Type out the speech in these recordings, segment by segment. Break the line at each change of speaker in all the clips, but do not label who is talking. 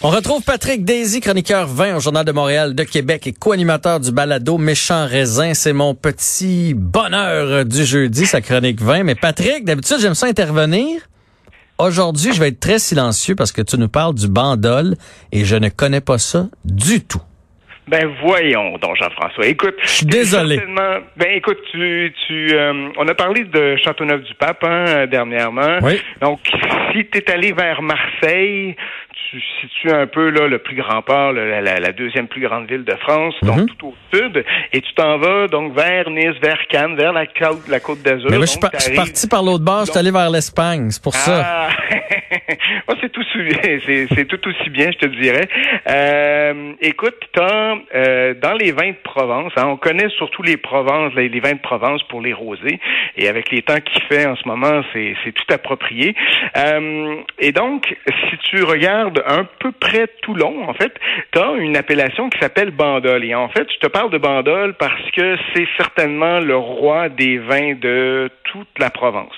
On retrouve Patrick Daisy, chroniqueur 20 au Journal de Montréal de Québec et co-animateur du balado Méchant Raisin. C'est mon petit bonheur du jeudi, sa chronique 20. Mais Patrick, d'habitude, j'aime ça intervenir. Aujourd'hui, je vais être très silencieux parce que tu nous parles du bandol et je ne connais pas ça du tout.
Ben voyons donc Jean-François. Écoute,
je suis désolé.
Ben écoute, tu, tu, euh, on a parlé de Châteauneuf-du-Pape hein, dernièrement.
Oui.
Donc, si tu es allé vers Marseille, tu situes un peu là le plus grand port, la, la, deuxième plus grande ville de France, donc mhm. tout au sud, et tu t'en vas donc vers Nice, vers Cannes, vers la côte, la côte d'Azur.
Mais moi, je, suis parti par l'autre bord, je suis allé vers l'Espagne, c'est pour ça.
Ah! oh, c'est tout, c'est tout aussi bien, je te dirais. Euh, écoute, t'as, euh, dans les vins de Provence, hein, on connaît surtout les Provences, les, vins de Provence pour les rosés, et avec les temps qu'il fait en ce moment, c'est tout approprié. Euh, et donc, si tu regardes un peu près Toulon, en fait, tu as une appellation qui s'appelle Bandol. Et en fait, je te parle de Bandol parce que c'est certainement le roi des vins de toute la Provence.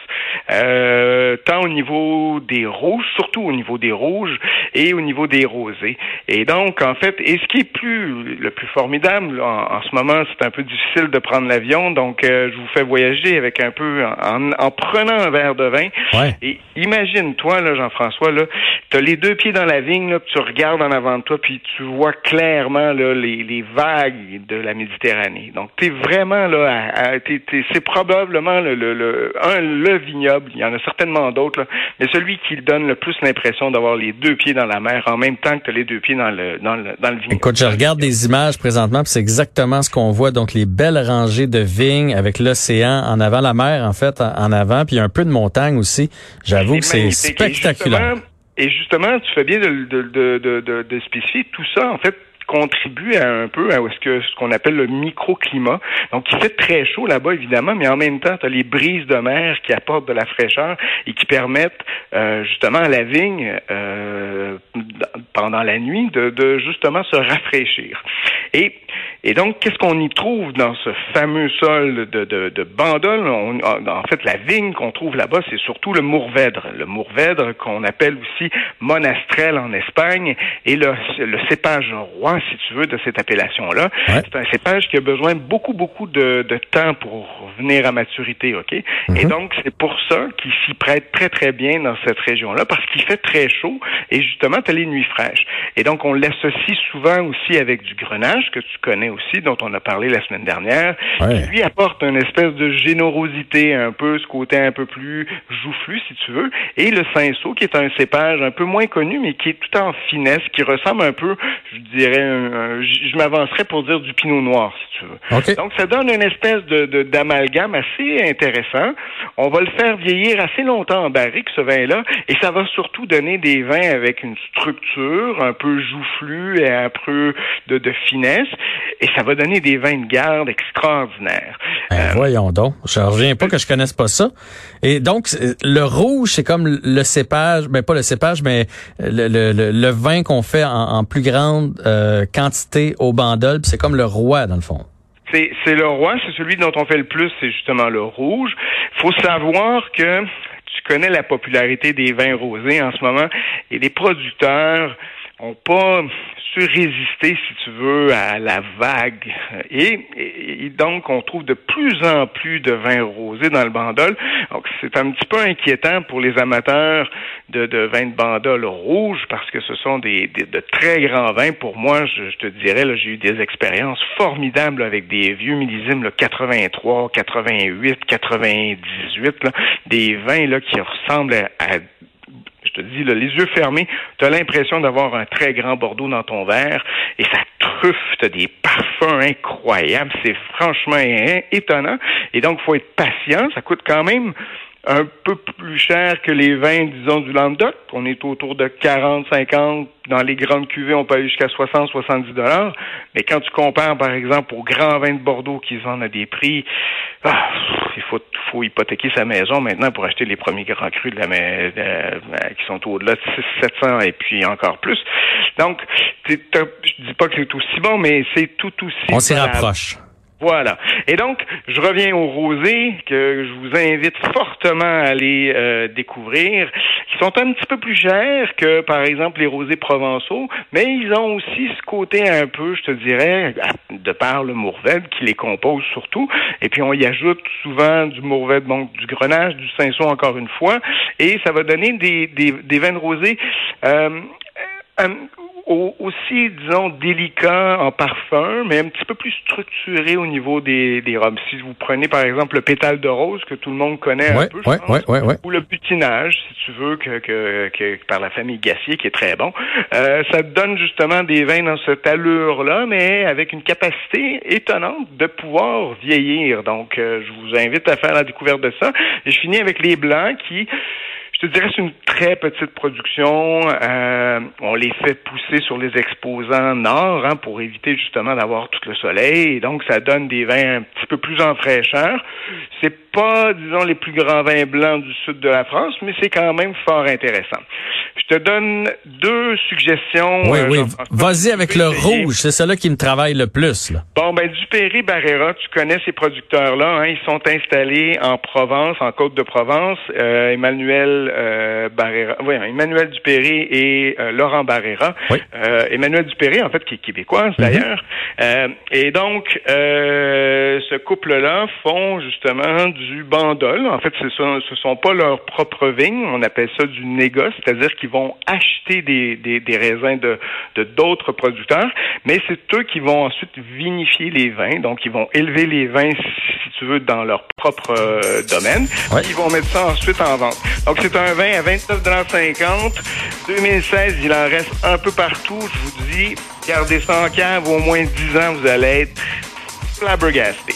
Euh, tant au niveau des rouges, surtout au niveau des rouges et au niveau des rosés. Et donc, en fait, et ce qui est plus le plus formidable en, ce moment, c'est un peu difficile de prendre l'avion, donc euh, je vous fais voyager avec un peu en, en prenant un verre de vin. Et imagine-toi, là, Jean-François, là, tu as les deux pieds dans la vigne, là, puis tu regardes en avant de toi, puis tu vois clairement là, les, les vagues de la Méditerranée. Donc, tu es vraiment là, à, c'est probablement le, le, un, le vignoble, il y en a certainement d'autres, mais celui qui donne le plus l'impression d'avoir les deux pieds dans la mer en même temps que tu as les deux pieds dans le, dans le, dans le vignoble.
Écoute, je regarde des images présentement, puis c'est exactement ce qu'on voit. Donc, les belles rangées de vignes avec l'océan en avant, la mer, en fait, en avant, puis un peu de montagne aussi. J'avoue que c'est spectaculaire.
Et justement, tu fais bien de, de, de, de, de spécifier tout ça, en fait, contribue à un peu à ce que ce qu'on appelle le microclimat. Donc, il fait très chaud là-bas, évidemment, mais en même temps, tu as les brises de mer qui apportent de la fraîcheur et qui permettent euh, justement à la vigne euh, pendant la nuit de, de, justement se rafraîchir. Et et donc, qu'est-ce qu'on y trouve dans ce fameux sol de, de, de Bandol? en fait, la vigne qu'on trouve là-bas, c'est surtout le Mourvèdre. Le Mourvèdre qu'on appelle aussi Monastrel en Espagne et le, le cépage roi, si tu veux, de cette appellation-là. C'est un cépage qui a besoin beaucoup, beaucoup de, de temps pour venir à maturité, OK? Et mhm. donc, c'est pour ça qu'il s'y prête très, très bien dans cette région-là parce qu'il fait très chaud et justement, tu as les nuits fraîches. Et donc, on l'associe souvent aussi avec du grenage que tu connais aussi, dont on a parlé la semaine dernière, qui lui apporte une espèce de générosité, un peu ce côté un peu plus joufflu, si tu veux, et le cinceau, qui est un cépage un peu moins connu, mais qui est tout en finesse, qui ressemble un peu, je dirais, je m'avancerais pour dire du pinot noir, si tu veux. Donc, ça donne une espèce de d'amalgame assez intéressant. On va le faire vieillir assez longtemps en barrique, ce vin-là, et ça va surtout donner des vins avec une structure un peu joufflue et un peu de, de finesse et ça va donner des vins de garde extraordinaires.
Ben, euh, voyons donc, je reviens pas que je connaisse pas ça. Et donc le rouge, c'est comme le cépage, ben pas le cépage, mais le, le, le vin qu'on fait en, plus grande euh, quantité au bandol, c'est comme le roi dans le fond.
C'est le roi, c'est celui dont on fait le plus, c'est justement le rouge. Faut savoir que tu connais la popularité des vins rosés en ce moment et les producteurs ont pas su résister, si tu veux, à la vague. Et, donc, on trouve de plus en plus de vins rosés dans le bandol. Donc, c'est un petit peu inquiétant pour les amateurs de, de vins de bandol rouge parce que ce sont des, de très grands vins. Pour moi, je, te dirais, j'ai eu des expériences formidables avec des vieux millésimes, là, 83, 88, 98, là, des vins là, qui ressemblent à je te dis, là, les yeux fermés, tu as l'impression d'avoir un très grand Bordeaux dans ton verre et ça truffe, tu des parfums incroyables. C'est franchement étonnant. Et donc, faut être patient. Ça coûte quand même un peu plus cher que les vins, disons, du Languedoc. On est autour de 40, 50. Dans les grandes cuvées, on peut aller jusqu'à 60, 70 dollars. Mais quand tu compares, par exemple, aux grands vins de Bordeaux qui vendent à des prix, ah, il faut, faut hypothéquer sa maison maintenant pour acheter les premiers grands crus de la maison, euh, qui sont au-delà de 6, 700 et puis encore plus. Donc, je dis pas que c'est aussi bon, mais c'est tout aussi.
On s'y rapproche.
Voilà. Et donc, je reviens aux rosés que je vous invite fortement à aller euh, découvrir, qui sont un petit peu plus chers que, par exemple, les rosés provençaux, mais ils ont aussi ce côté un peu, je te dirais, de par le Mourvèdre qui les compose surtout. Et puis, on y ajoute souvent du Mourvèdre, donc du Grenache, du Cinsault encore une fois, et ça va donner des, des, des vins de euh, aussi, disons, délicat en parfum, mais un petit peu plus structuré au niveau des, des robes. Si vous prenez, par exemple, le pétale de rose, que tout le monde connaît un peu, ou le butinage, si tu veux, que, que, que, par la famille Gassier, qui est très bon, euh, ça donne justement des vins dans cette allure-là, mais avec une capacité étonnante de pouvoir vieillir. Donc, euh, je vous invite à faire la découverte de ça. Et je finis avec les blancs qui je te dirais c'est une très petite production. Euh, on les fait pousser sur les exposants nord hein, pour éviter justement d'avoir tout le soleil. Et donc, ça donne des vins un petit peu plus en fraîcheur. Pas, disons, les plus grands vins blancs du sud de la France, mais c'est quand même fort intéressant. Je te donne deux suggestions.
Oui, euh, oui. Vas-y avec le rouge. C'est cela qui me travaille le plus. Là.
Bon, ben, Dupéry Barrera, tu connais ces producteurs-là. Hein, ils sont installés en Provence, en Côte-de-Provence. Euh, Emmanuel euh, Barrera, oui, Emmanuel Dupéry et euh, Laurent Barrera. Euh, Emmanuel Dupéry, en fait, qui est québécoise mhm. d'ailleurs. et donc, ce couple-là font justement du bandol. En fait, ce sont, ce sont pas leurs propres vignes. On appelle ça du négoce, c'est-à-dire qu'ils vont acheter des, des, des raisins de d'autres producteurs, mais c'est eux qui vont ensuite vinifier les vins. Donc, ils vont élever les vins, si tu veux, dans leur propre domaine. Ils vont mettre ça ensuite en vente. Donc, c'est un vin à 29,50 2016, il en reste un peu partout. Je vous dis, gardez ça en cave au moins 10 ans, vous allez être flabbergasté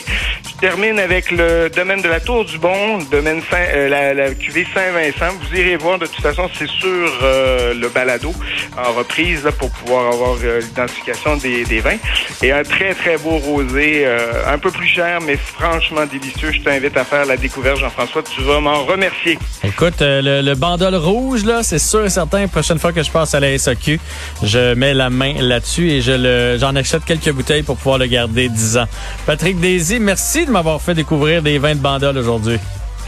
termine avec le domaine de la Tour du Bon, domaine Saint, euh, la, cuvée Saint-Vincent. Vous irez voir, de toute façon, c'est sur euh, le balado en reprise là, pour pouvoir avoir euh, l'identification des, vins. Et un très, très beau rosé, un peu plus cher, mais franchement délicieux. Je t'invite à faire la découverte, Jean-François. Tu vas m'en remercier.
Écoute, le, le bandol rouge, là, c'est sûr et certain, prochaine fois que je passe à la SAQ, je mets la main là-dessus et je le, j'en achète quelques bouteilles pour pouvoir le garder 10 ans. Patrick Daisy, merci de m'avoir fait découvrir des vins de Bandol aujourd'hui.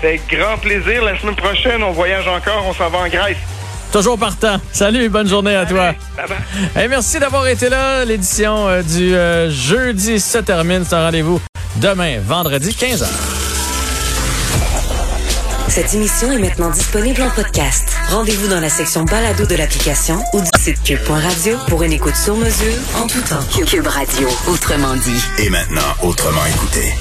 C'est grand plaisir. La semaine prochaine, on voyage encore. On s'en va en Grèce.
Toujours partant. Salut, bonne journée à toi. Et merci d'avoir été là. L'édition euh, du euh, jeudi se termine. C'est un rendez-vous demain, vendredi, 15h.
Cette émission est maintenant disponible en podcast. Rendez-vous dans la section balado de l'application ou du site cube.radio pour une écoute sur mesure en tout temps. Cube Radio, autrement dit.
Et maintenant, autrement écouté.